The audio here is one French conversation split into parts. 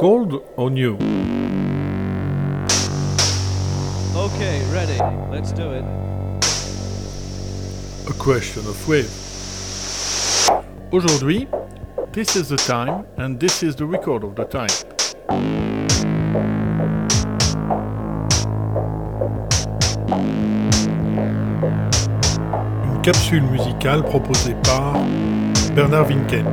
Cold or new? Okay, ready. Let's do it. A question of wave. Aujourd'hui, this is the time and this is the record of the time. Une capsule musicale proposée par Bernard Winken.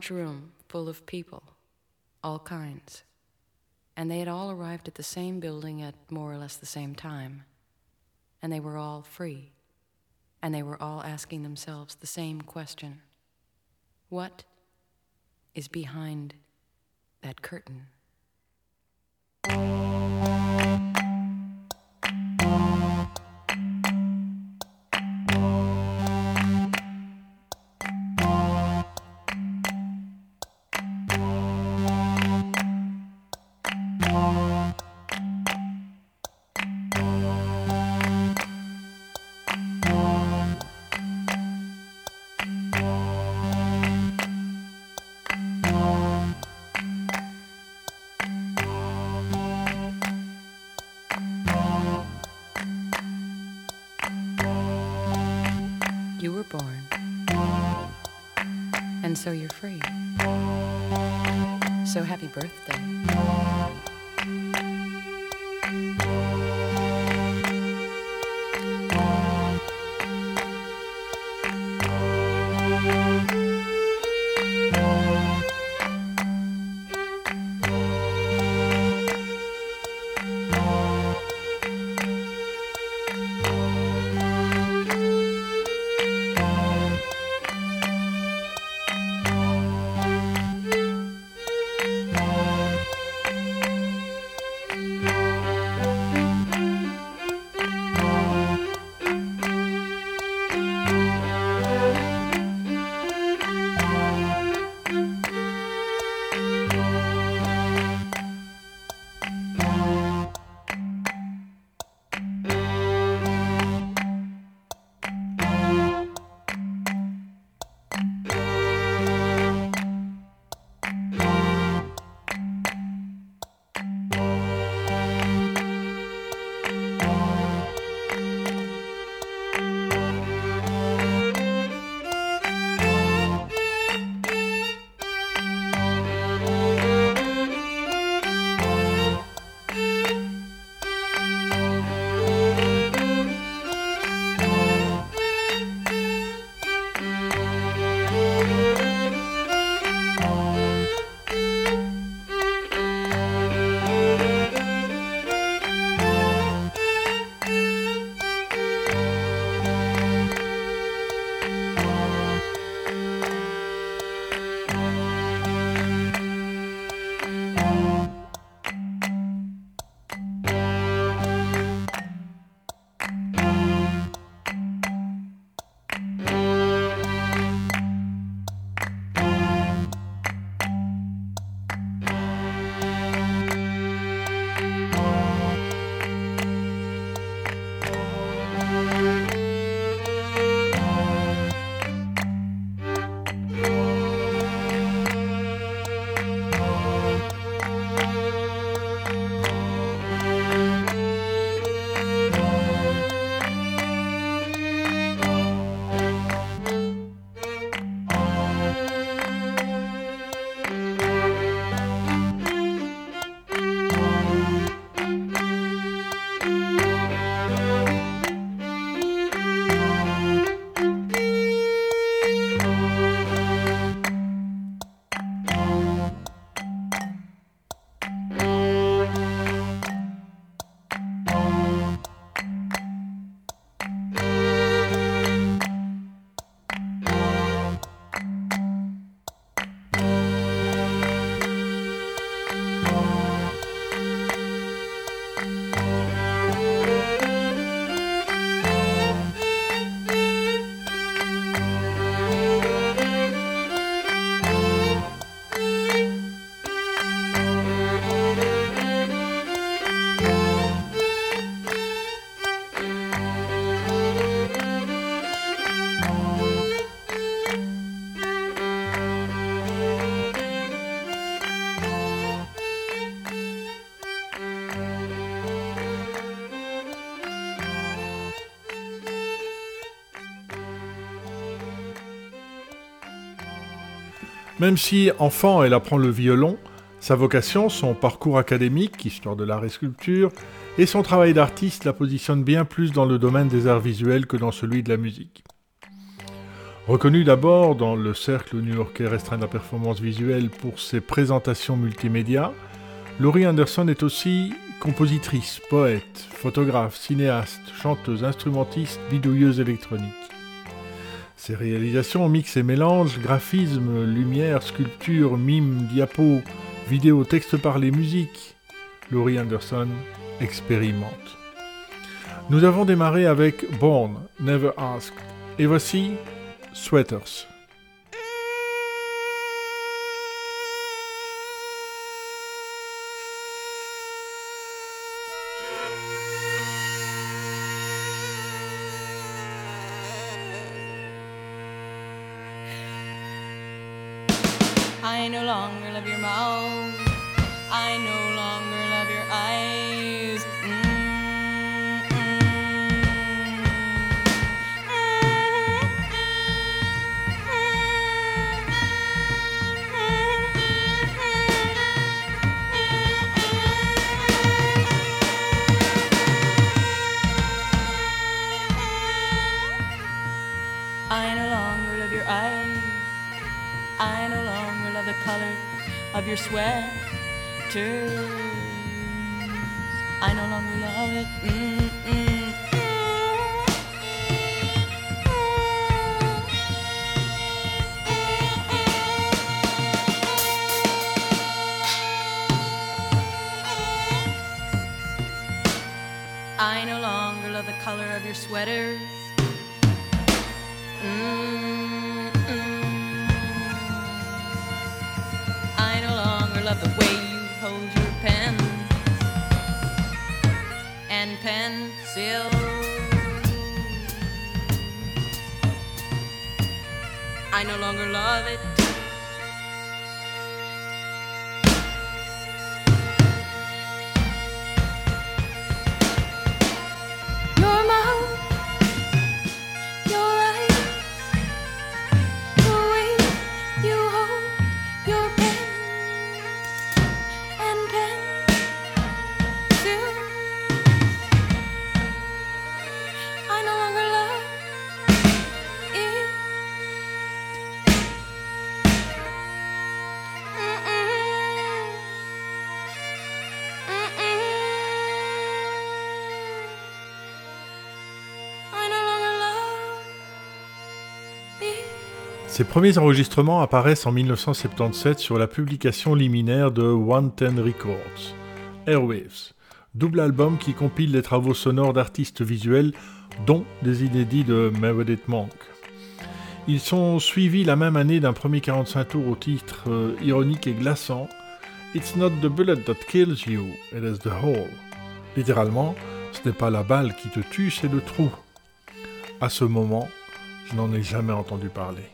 Large room full of people, all kinds. And they had all arrived at the same building at more or less the same time. And they were all free. And they were all asking themselves the same question What is behind that curtain? Were born. And so you're free. So happy birthday. Même si enfant elle apprend le violon, sa vocation, son parcours académique, histoire de l'art et sculpture, et son travail d'artiste la positionne bien plus dans le domaine des arts visuels que dans celui de la musique. Reconnue d'abord dans le cercle new-yorkais restreint de la performance visuelle pour ses présentations multimédia, Laurie Anderson est aussi compositrice, poète, photographe, cinéaste, chanteuse, instrumentiste, bidouilleuse électronique. Ses réalisations mixent et mélangent graphisme, lumière, sculpture, mime, diapo, vidéo, texte parlé, musique. Laurie Anderson expérimente. Nous avons démarré avec Born, Never Asked, et voici Sweaters. Love it. Ses premiers enregistrements apparaissent en 1977 sur la publication liminaire de One Ten Records, Airwaves, double album qui compile les travaux sonores d'artistes visuels, dont des inédits de Meredith Monk. Ils sont suivis la même année d'un premier 45 tours au titre euh, ironique et glaçant It's not the bullet that kills you, it is the hole. Littéralement, ce n'est pas la balle qui te tue, c'est le trou. À ce moment, je n'en ai jamais entendu parler.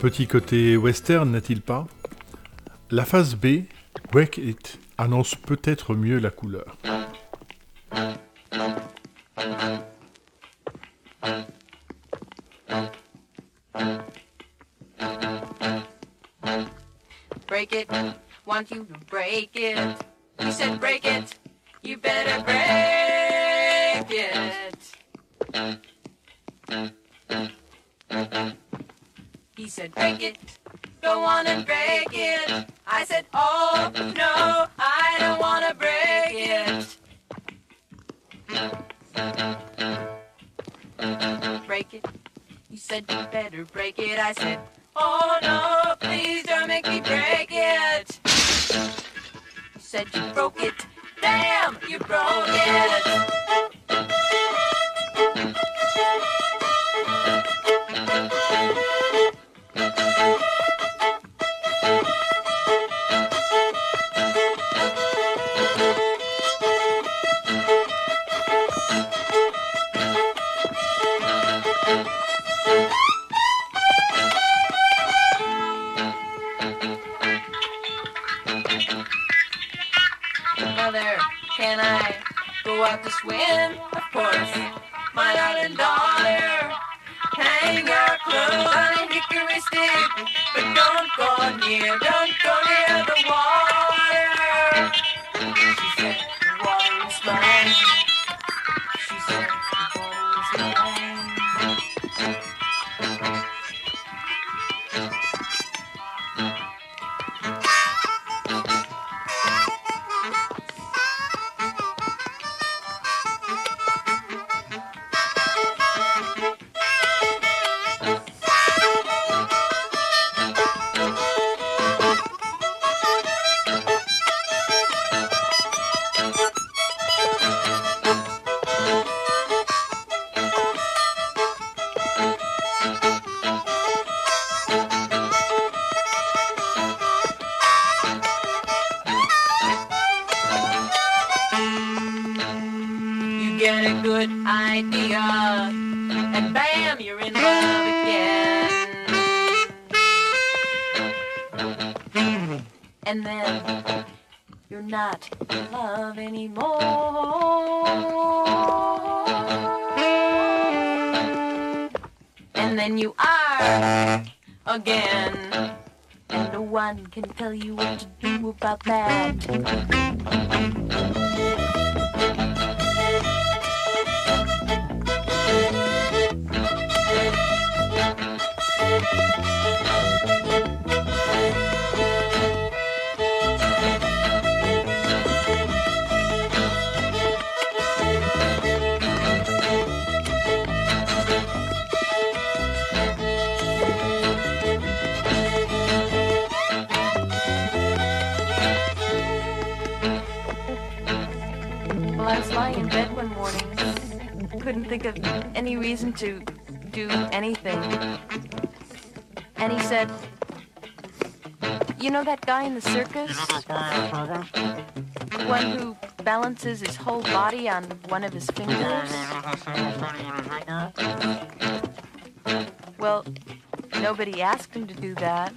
Petit côté western, n'est-il pas? La phase B, Wake It, annonce peut-être mieux la couleur. break it. Want you break it. You said break it. You better break it. Said break it. Go on and break it. I said, oh no, I don't want to break it. Break it. You said you better break it. I said, Oh no, please don't make me break it. You said you broke it. Damn, you broke it. Not in love anymore. And then you are again. And no one can tell you what to do about that. Reason to do anything. And he said, You know that guy in the circus? The one who balances his whole body on one of his fingers? Well, nobody asked him to do that.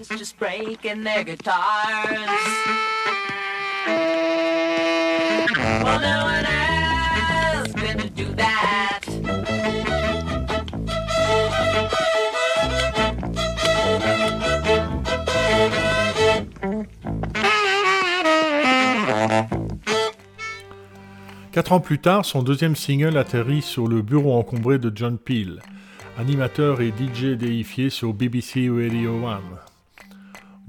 Just breaking their guitars. One. Quatre ans plus tard, son deuxième single atterrit sur le bureau encombré de John Peel, animateur et DJ déifié sur BBC Radio 1.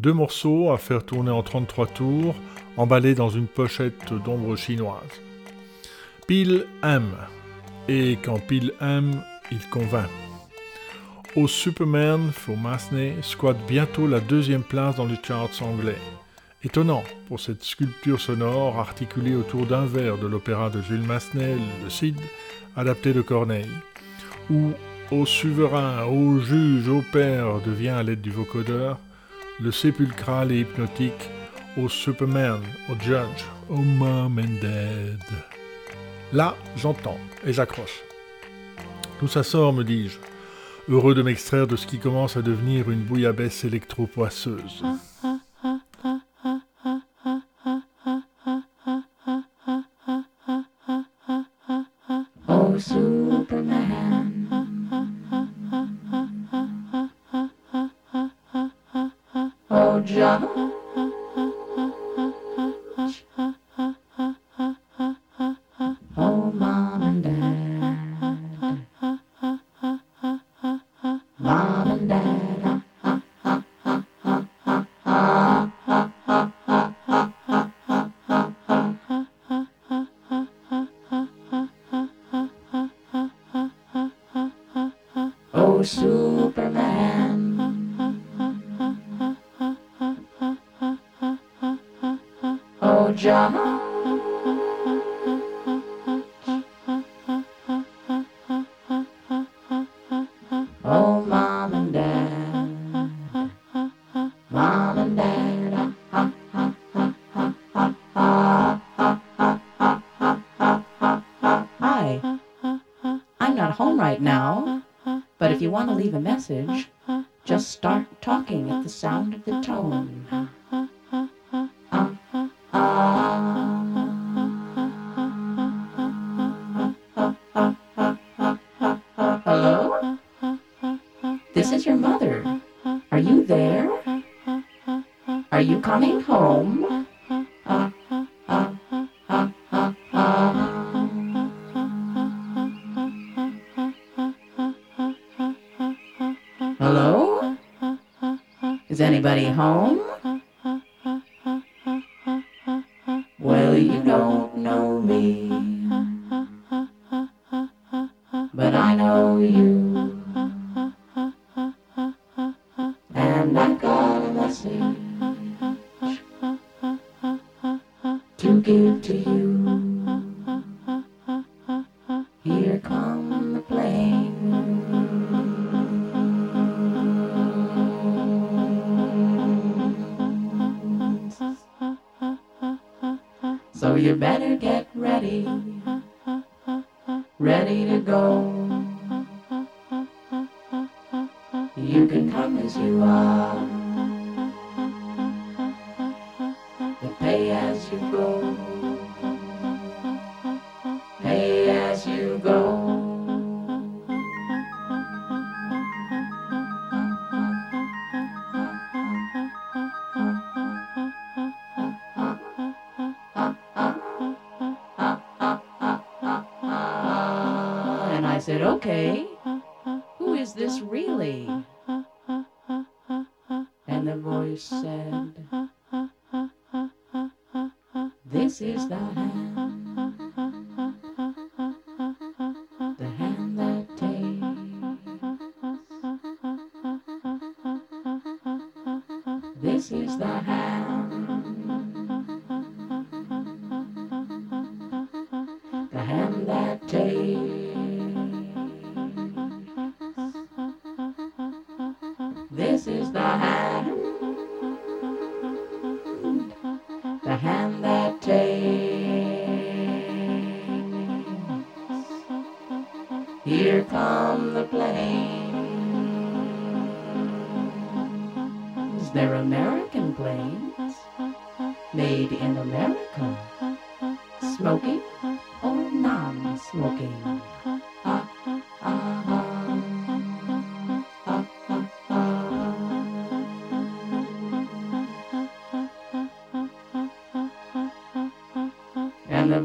Deux morceaux à faire tourner en 33 tours, emballés dans une pochette d'ombre chinoise. Peel aime, et quand Peel aime, il convainc. Au Superman for Masney squatte bientôt la deuxième place dans les charts anglais. Étonnant pour cette sculpture sonore articulée autour d'un vers de l'opéra de Jules Massenet, Le Cid, adapté de Corneille, où au souverain, au juge, au père devient à l'aide du vocodeur, le sépulcral et hypnotique, au Superman, au judge, au mom and dad. Là, j'entends et j'accroche. Tout ça sort, me dis-je, heureux de m'extraire de ce qui commence à devenir une bouillabaisse électro-poisseuse. Oh, sound of the tone. So you better get ready, ready to go. You can come as you are,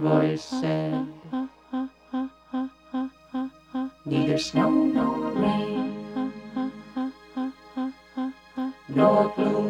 voice said, Neither snow nor rain, nor blue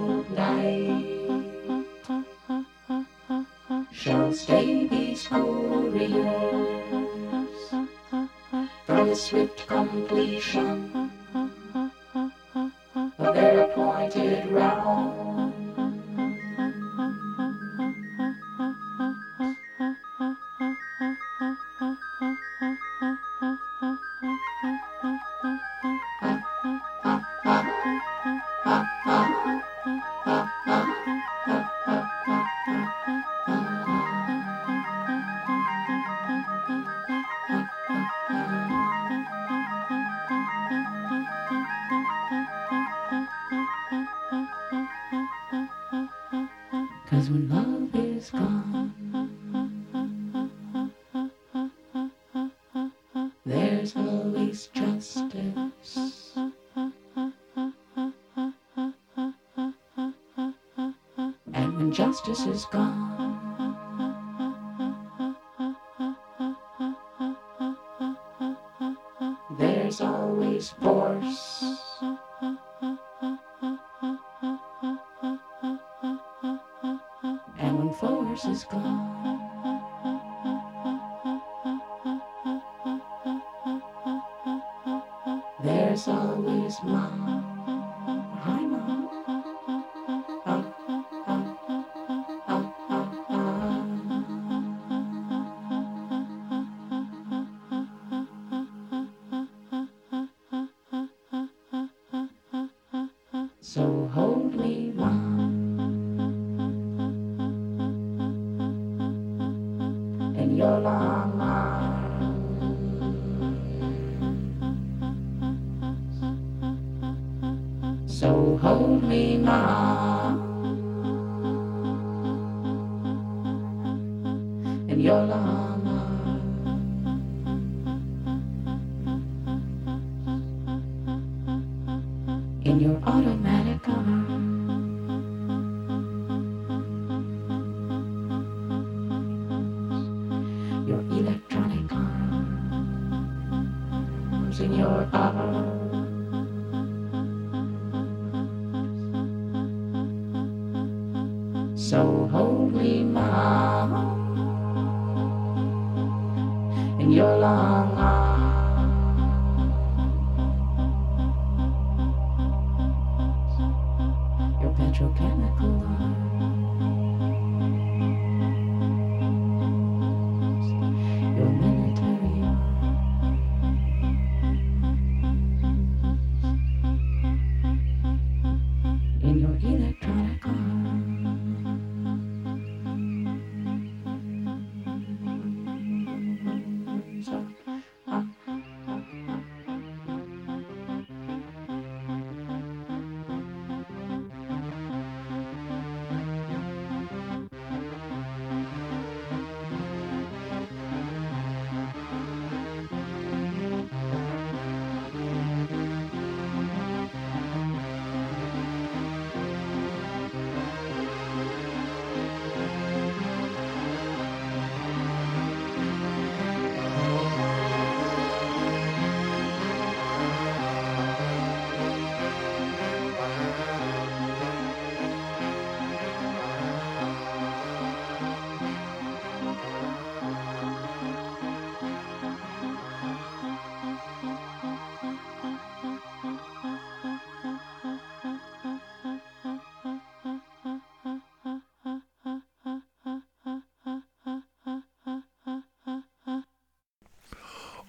So hold me, Mom.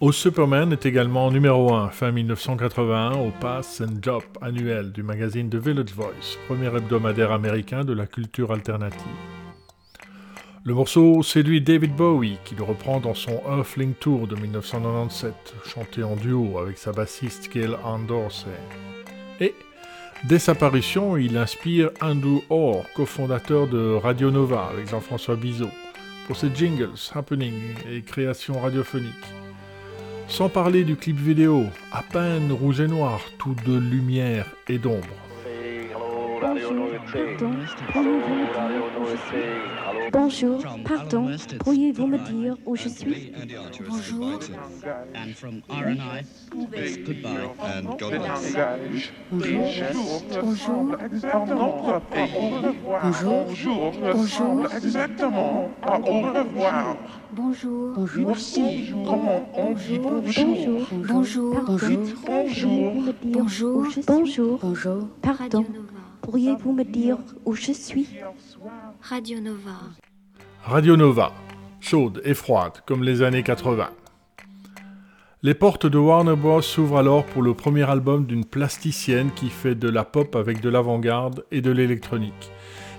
Oh Superman est également numéro 1 fin 1981 au Pass and Job annuel du magazine The Village Voice, premier hebdomadaire américain de la culture alternative. Le morceau séduit David Bowie, qui le reprend dans son Earthling Tour de 1997, chanté en duo avec sa bassiste Gail Ann Dorsey. Et, dès sa parution, il inspire Andrew Orr, cofondateur de Radio Nova avec Jean-François Bizot, pour ses jingles, happenings et créations radiophoniques. Sans parler du clip vidéo, à peine rouge et noir, tout de lumière et d'ombre. Bonjour, pardon, pourriez-vous me dire où je suis? Bonjour. And from RNI, it's goodbye. And God Bonjour. Bonjour. Bonjour. Bonjour. Exactement. À au revoir. Bonjour. Bonjour. Merci. Comment on dit bonjour Bonjour. Bonjour. Bonjour. Bonjour. Bonjour. Bonjour. Pardon. Pourriez-vous me dire où je suis? Radio Nova. Radio Nova, chaude et froide comme les années 80. Les portes de Warner Bros. s'ouvrent alors pour le premier album d'une plasticienne qui fait de la pop avec de l'avant-garde et de l'électronique,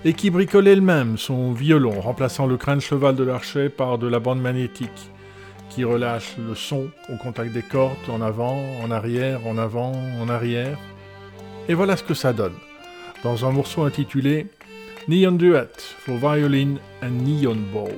et qui bricole elle-même son violon, remplaçant le crâne cheval de l'archet par de la bande magnétique, qui relâche le son au contact des cordes en avant, en arrière, en avant, en arrière. Et voilà ce que ça donne, dans un morceau intitulé Neon Duet for Violin and Neon Bow.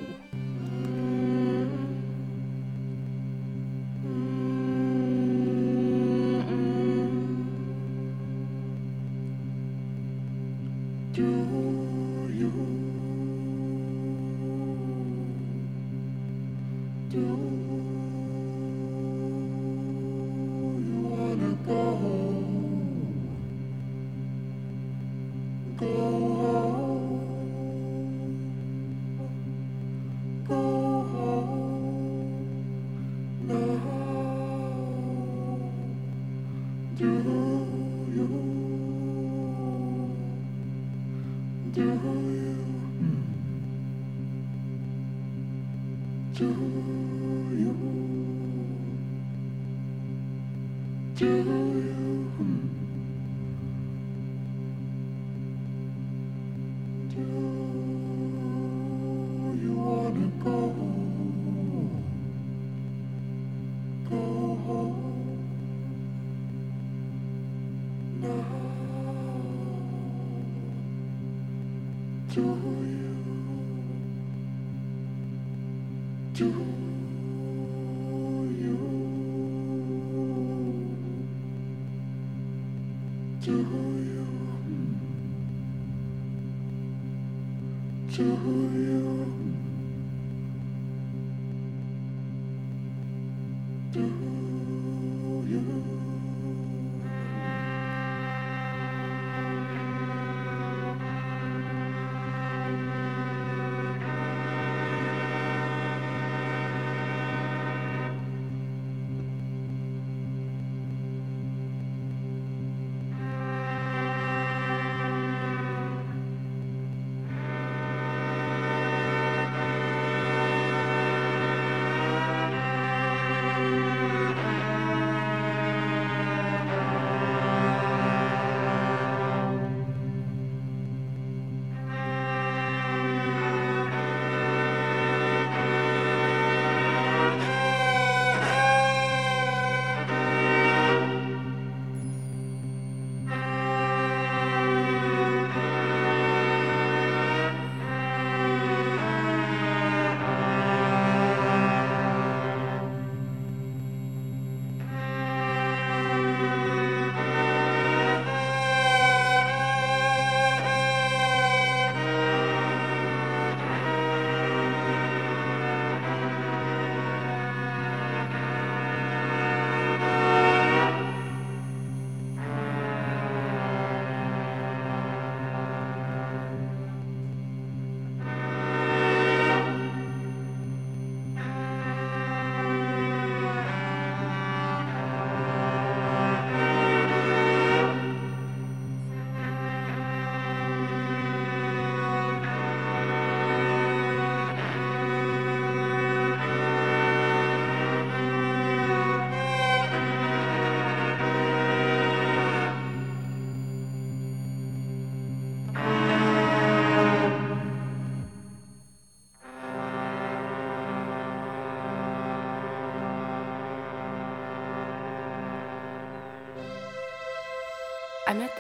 Mm-hmm.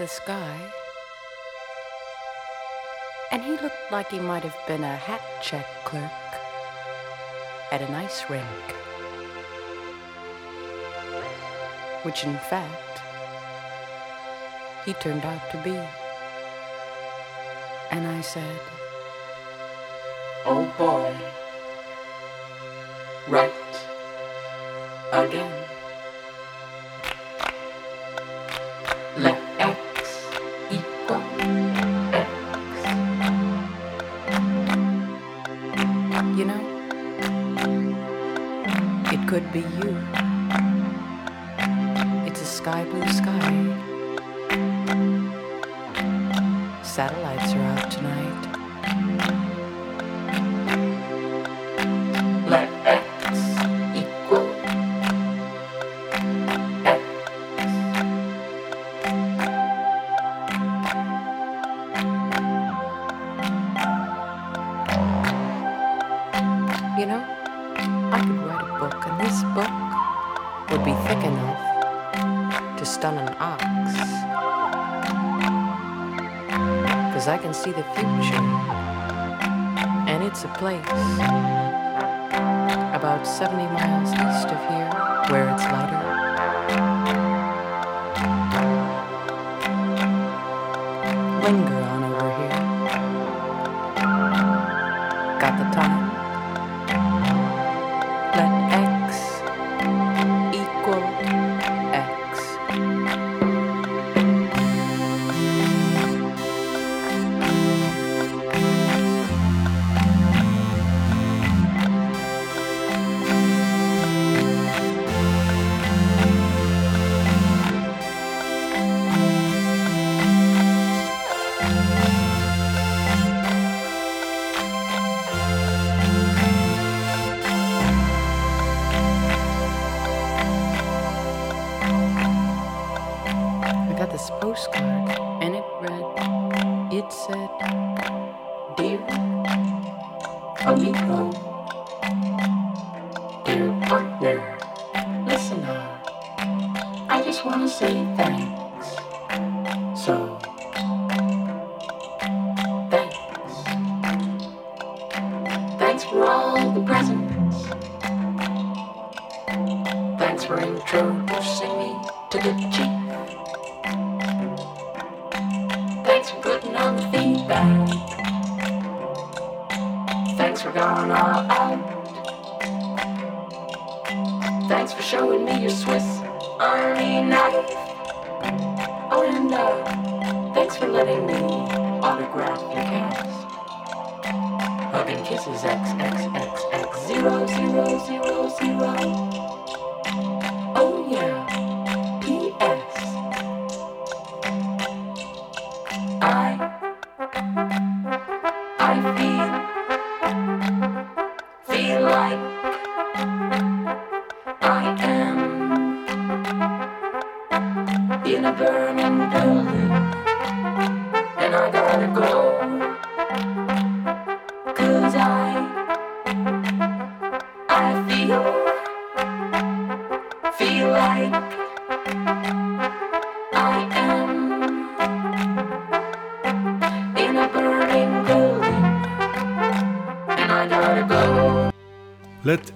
This guy, and he looked like he might have been a hat check clerk at an ice rink. Which, in fact, he turned out to be. And I said, Oh boy, right again. Be you. Place about 70 miles east of here where it's lighter.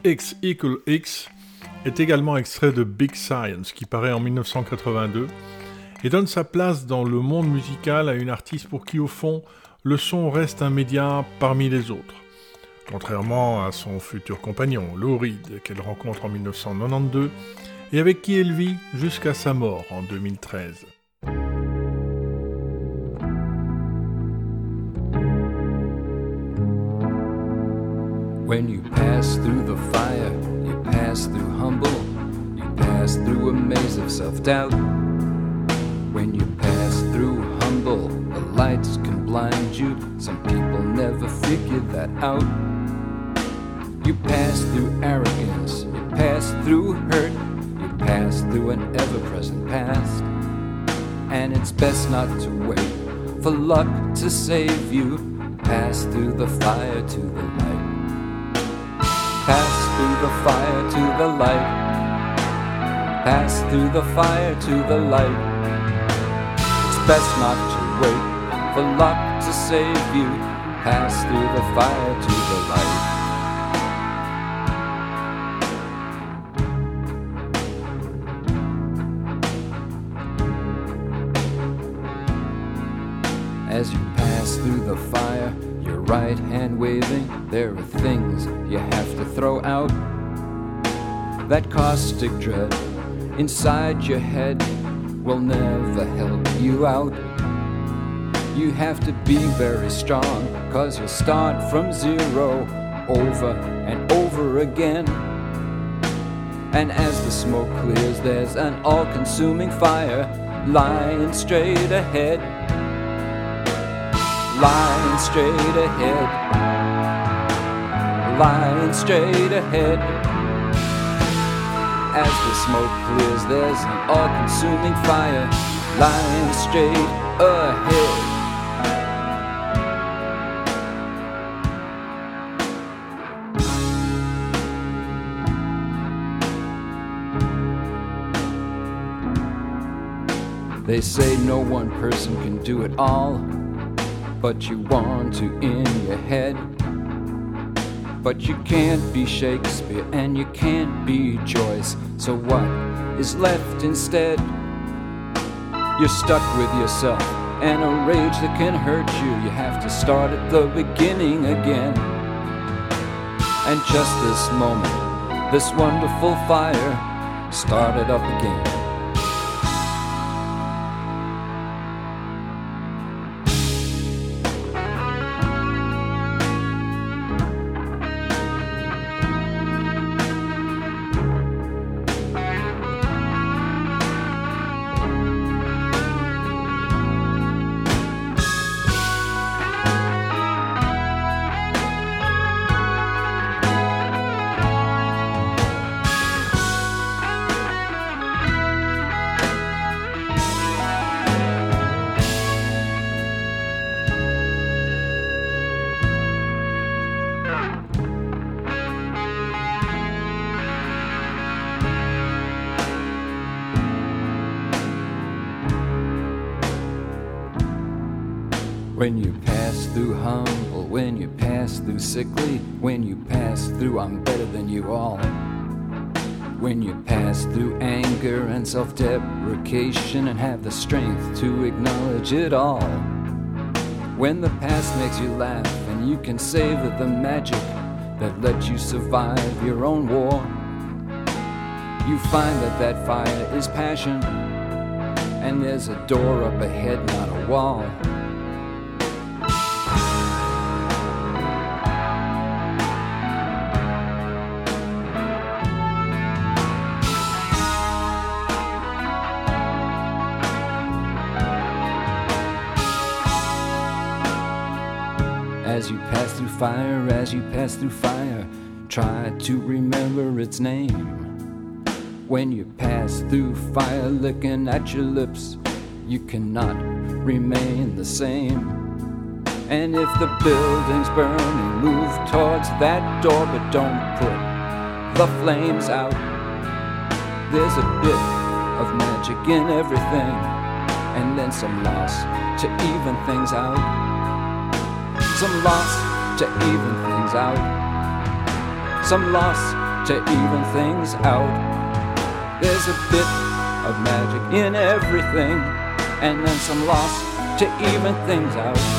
X equal X est également extrait de Big Science qui paraît en 1982 et donne sa place dans le monde musical à une artiste pour qui au fond le son reste un média parmi les autres. Contrairement à son futur compagnon, Lou Reed, qu'elle rencontre en 1992 et avec qui elle vit jusqu'à sa mort en 2013. When you pass through the fire, you pass through humble, you pass through a maze of self doubt. When you pass through humble, the lights can blind you. Some people never figure that out. You pass through arrogance, you pass through hurt, you pass through an ever present past. And it's best not to wait for luck to save you. Pass through the fire to the light. Pass through the fire to the light. Pass through the fire to the light. It's best not to wait for luck to save you. Pass through the fire to the light. As you pass through the fire, your right hand waving, there are things you have to throw out. That caustic dread inside your head will never help you out. You have to be very strong, cause you'll start from zero over and over again. And as the smoke clears, there's an all consuming fire lying straight ahead. Lying straight ahead. Lying straight ahead. As the smoke clears, there's an all consuming fire lying straight ahead. They say no one person can do it all, but you want to in your head. But you can't be Shakespeare and you can't be Joyce, so what is left instead? You're stuck with yourself and a rage that can hurt you. You have to start at the beginning again. And just this moment, this wonderful fire started up again. When you pass through humble, when you pass through sickly, when you pass through I'm better than you all. When you pass through anger and self deprecation and have the strength to acknowledge it all. When the past makes you laugh and you can savor the magic that let you survive your own war. You find that that fire is passion, and there's a door up ahead, not a wall. Fire, as you pass through fire, try to remember its name. When you pass through fire, looking at your lips, you cannot remain the same. And if the building's burning, move towards that door, but don't put the flames out. There's a bit of magic in everything, and then some loss to even things out some loss to even things out. Some loss to even things out. There's a bit of magic in everything, and then some loss to even things out.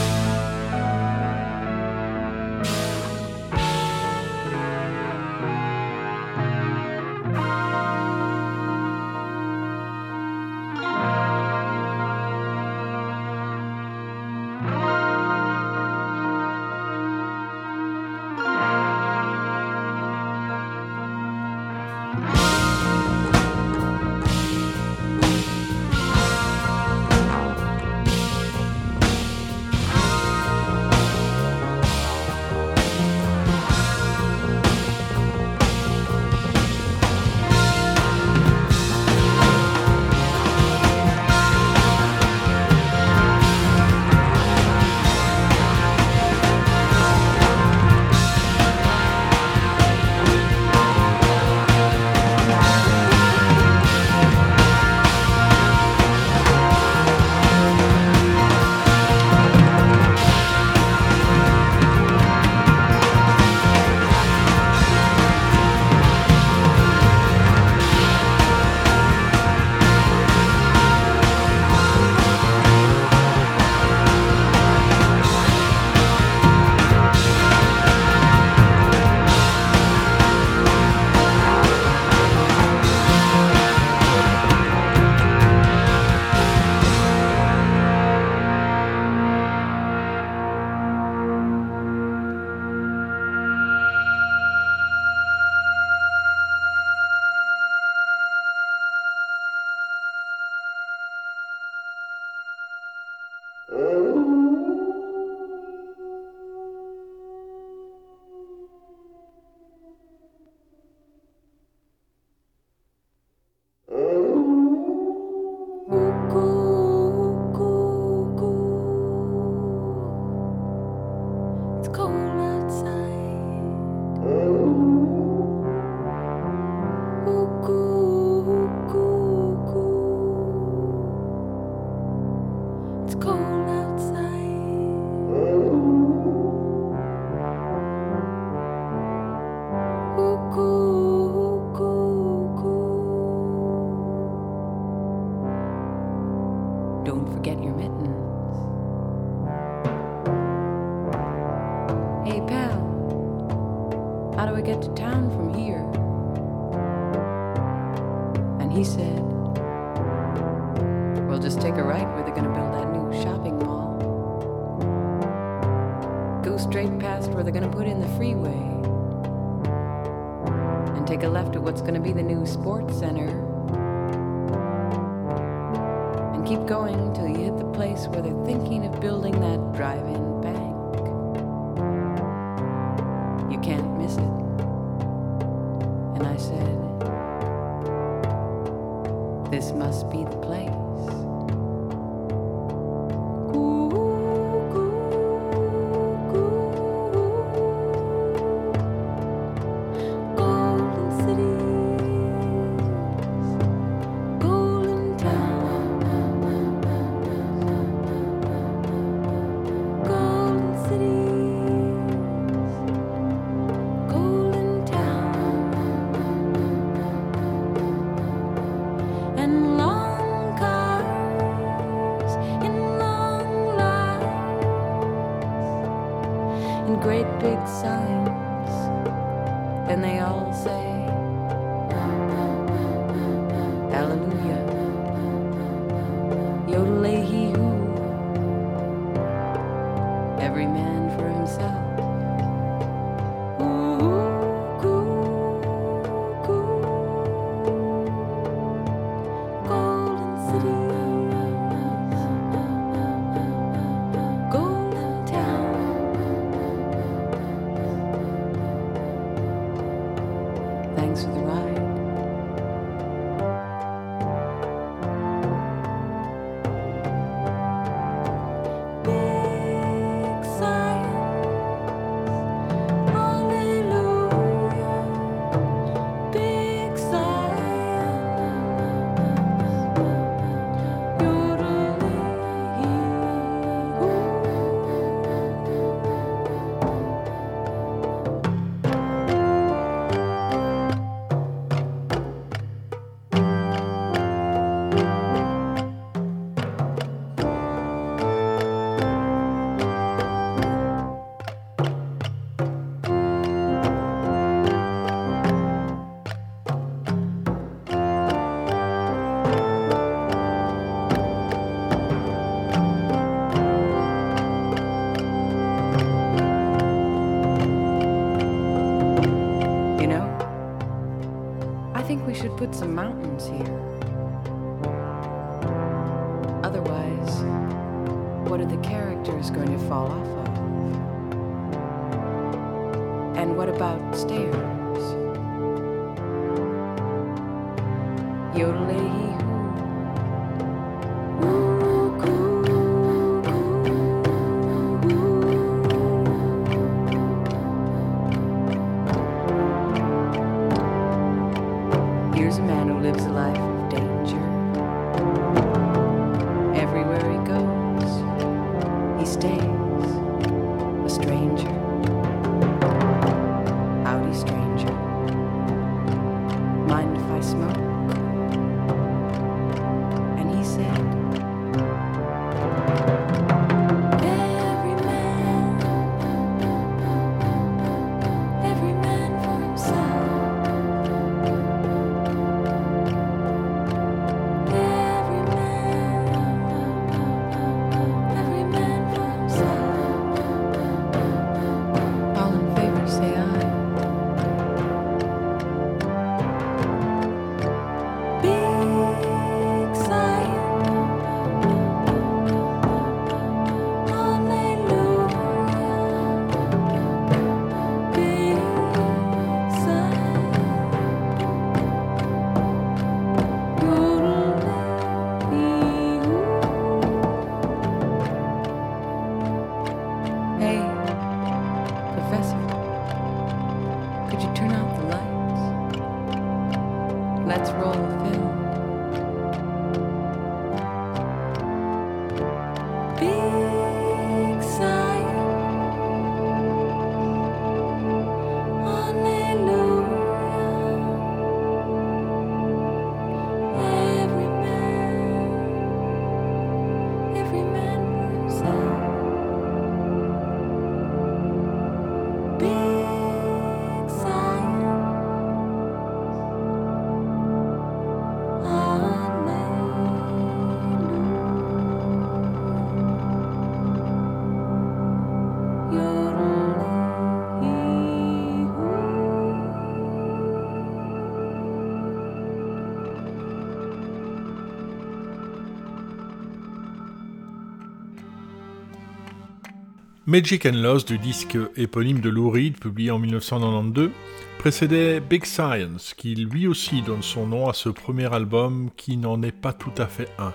Magic and Lost du disque éponyme de Lou publié en 1992 précédait Big Science qui lui aussi donne son nom à ce premier album qui n'en est pas tout à fait un.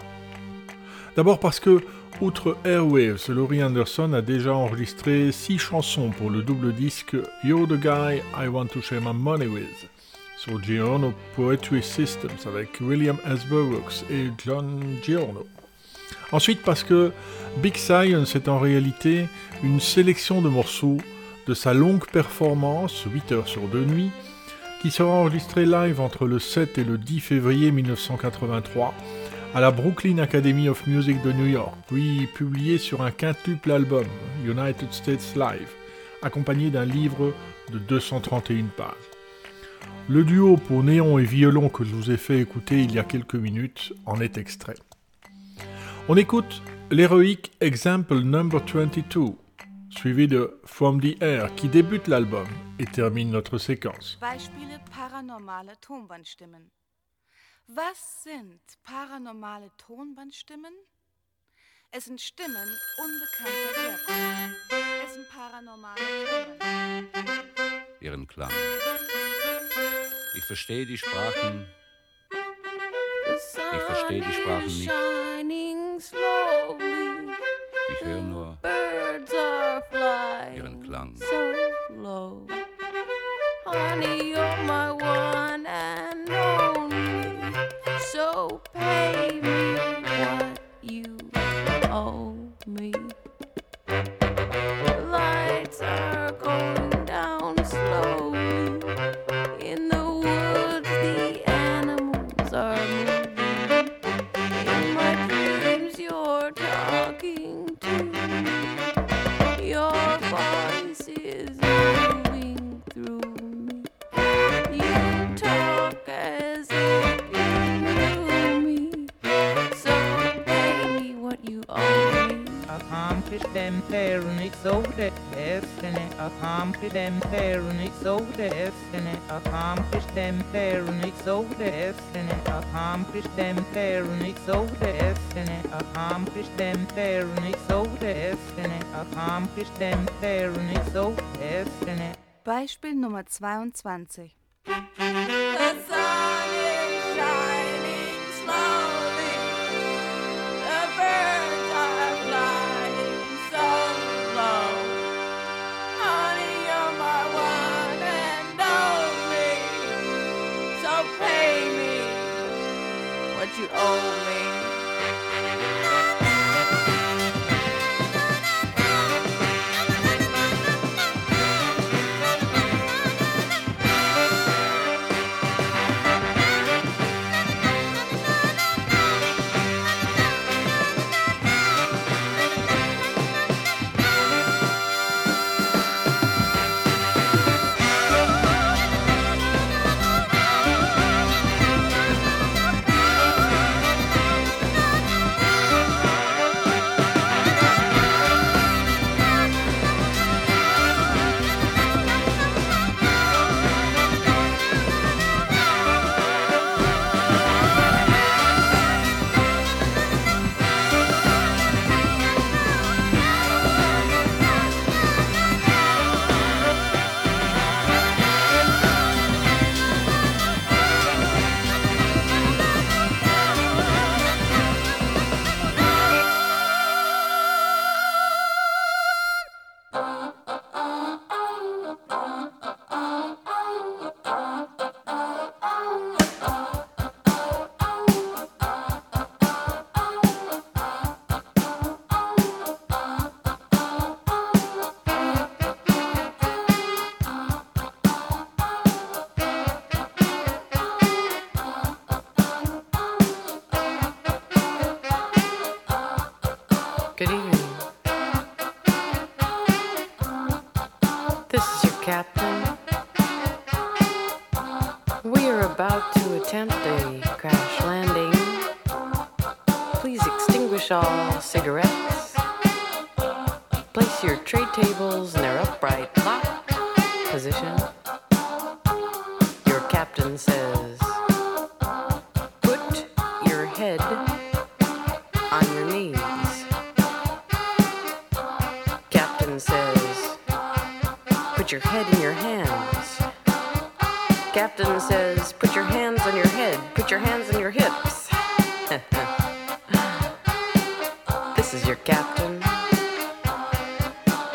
D'abord parce que, outre Airwaves, Laurie Anderson a déjà enregistré six chansons pour le double disque You're the Guy I Want to Share My Money With sur Giorno Poetry Systems avec William S. Burroughs et John Giorno. Ensuite parce que Big Science est en réalité une sélection de morceaux de sa longue performance, 8 heures sur 2 nuits, qui sera enregistrée live entre le 7 et le 10 février 1983 à la Brooklyn Academy of Music de New York, puis publiée sur un quintuple album, United States Live, accompagné d'un livre de 231 pages. Le duo pour néon et violon que je vous ai fait écouter il y a quelques minutes en est extrait. On écoute l'héroïque Example Number 22, suivi de From the Air qui débute l'album et termine notre séquence. Beispiele paranormale Tonbandstimmen. Was sind paranormale Tonbandstimmen? Es sind Stimmen unbekannter Herkunft. Es sind paranormale Tonbandstimmen. Ihren Klang. Ich verstehe die Sprachen. Ich verstehe die Sprachen nicht. Ich höre nur Birds are flying ihren Klang. so low. Honey, the destiny. Accomplish them tyrannies over the destiny. Accomplish them tyrannies over the destiny. Accomplish them tyrannies over the destiny. Accomplish them over the destiny. Beispiel Nummer 22. Oh. old,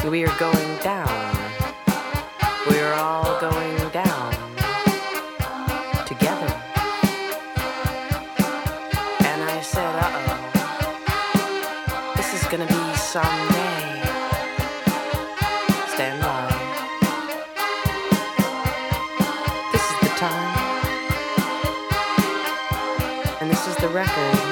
We are going down. We're all going down. Together. And I said, uh oh. This is gonna be someday. Stand by. This is the time. And this is the record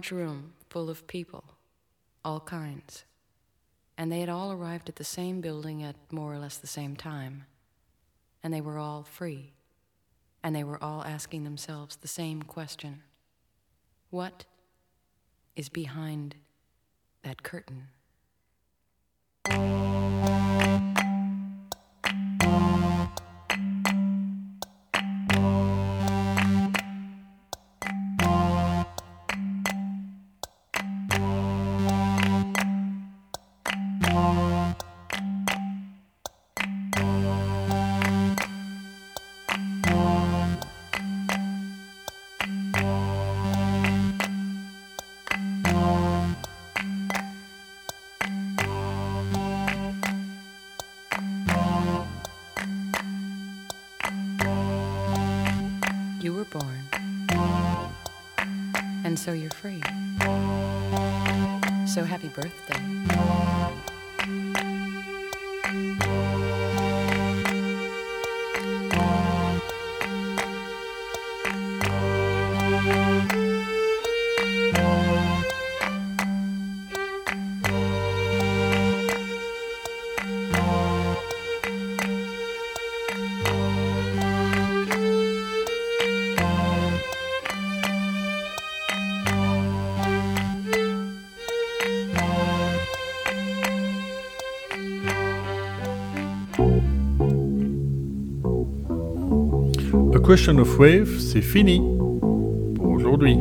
large room full of people, all kinds. And they had all arrived at the same building at more or less the same time. And they were all free. And they were all asking themselves the same question What is behind that curtain? So you're free. So happy birthday. Question of Wave, c'est fini pour aujourd'hui.